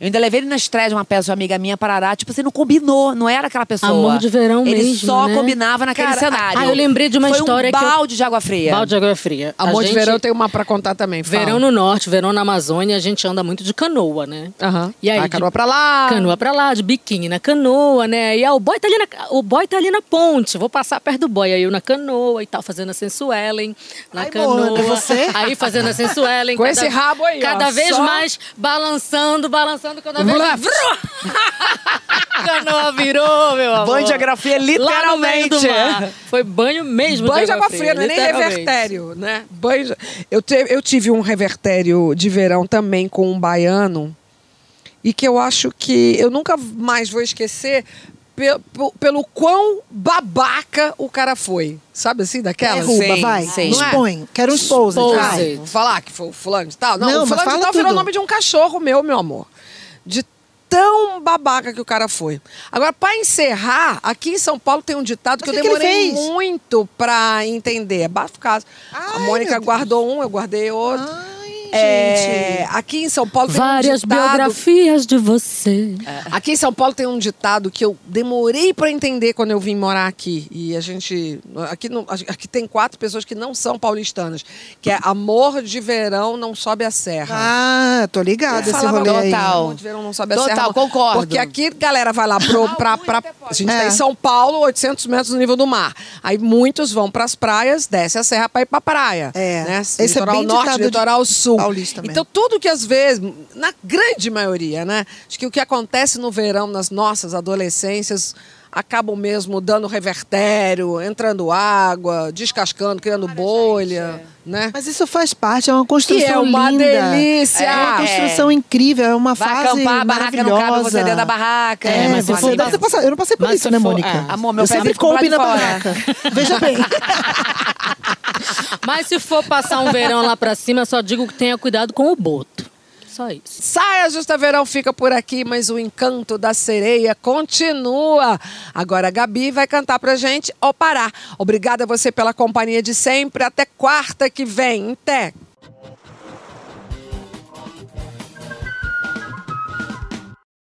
Eu ainda levei ele na estreia de uma peça de uma amiga minha, Parará. Tipo, você não combinou, não era aquela pessoa. Amor de verão Ele mesmo, só né? combinava naquele Cara, cenário. ah, eu lembrei de uma foi história um que eu- balde de água fria. Balde de água fria. A Amor de gente- verão eu tenho uma pra contar também. fala. Verão no norte, verão na Amazônia, a gente anda muito de canoa, né? Aham. E aí, Vai, de- canoa pra lá. Canoa pra lá, de biquíni na canoa, né? E ah, o boy tá ali na, o boy tá ali na ponte, vou passar perto do boy. Aí eu na canoa e tal, fazendo a sensuelen na Ai, canoa. Mona, você? Aí fazendo a sensuelen. Com esse rabo aí, ó, Cada vez só- mais balançando, balançando, cada vez mais. canoa virou, meu amor. Banho de água fria, Lá no meio do literalmente. mar. Foi banho mesmo Banho de água fria, não é nem revertério, né? Banho de- eu, te- eu tive um revertério de verão também com um baiano e que eu acho que eu nunca mais vou esquecer pe- pe- pelo quão babaca o cara foi. Sabe assim, daquela? Derruba, Sim, vai. sim. Não é? Expõe. Quero um esposa. Vou falar que foi o fulano de tal. Não, Não, o fulano de tal virou o nome de um cachorro meu, meu amor. De tão babaca que o cara foi. Agora, para encerrar, aqui em São Paulo tem um ditado que Mas eu que demorei muito pra entender. É bafo caso. a Ai, Mônica meu Deus. guardou um, eu guardei outro. Ai, É, gente. aqui em São Paulo tem Várias um ditado. biografias de você. Aqui em São Paulo tem um ditado que eu demorei para entender quando eu vim morar aqui. E a gente. Aqui, no- aqui tem quatro pessoas que não são paulistanas. Que é amor de verão não sobe a serra. Ah, tô ligada esse Falava rolê aí. total. Amor de verão não sobe a Total, serra. concordo. Porque aqui, galera, vai lá pro, pra, pra. A gente É. tá em São Paulo, 800 metros do nível do mar. Aí muitos vão pras praias, desce a serra pra ir pra praia. É. Né? Esse é litoral bem norte, litoral sul. Paulista mesmo. Então, tudo que às vezes, na grande maioria, né? Acho que o que acontece no verão, nas nossas adolescências, acabam mesmo dando revertério, entrando água, descascando, criando bolha, né? Mas isso faz parte, é uma construção é uma linda. delícia! É uma É. construção incrível, é uma Vai fase acampar, a barraca não cabe maravilhosa. você dentro da barraca. É, mas se você deve. Eu não passei por mas isso, se né, for- Mônica? é. Amor, meu eu pé sempre coube na fora. barraca. Veja bem. Mas se for passar um verão lá pra cima, só digo que tenha cuidado com o boto. Só isso. Saia Justa Verão fica por aqui, mas o encanto da sereia continua. Agora a Gabi vai cantar pra gente ou parar. Obrigada a você pela companhia de sempre. Até quarta que vem. Até.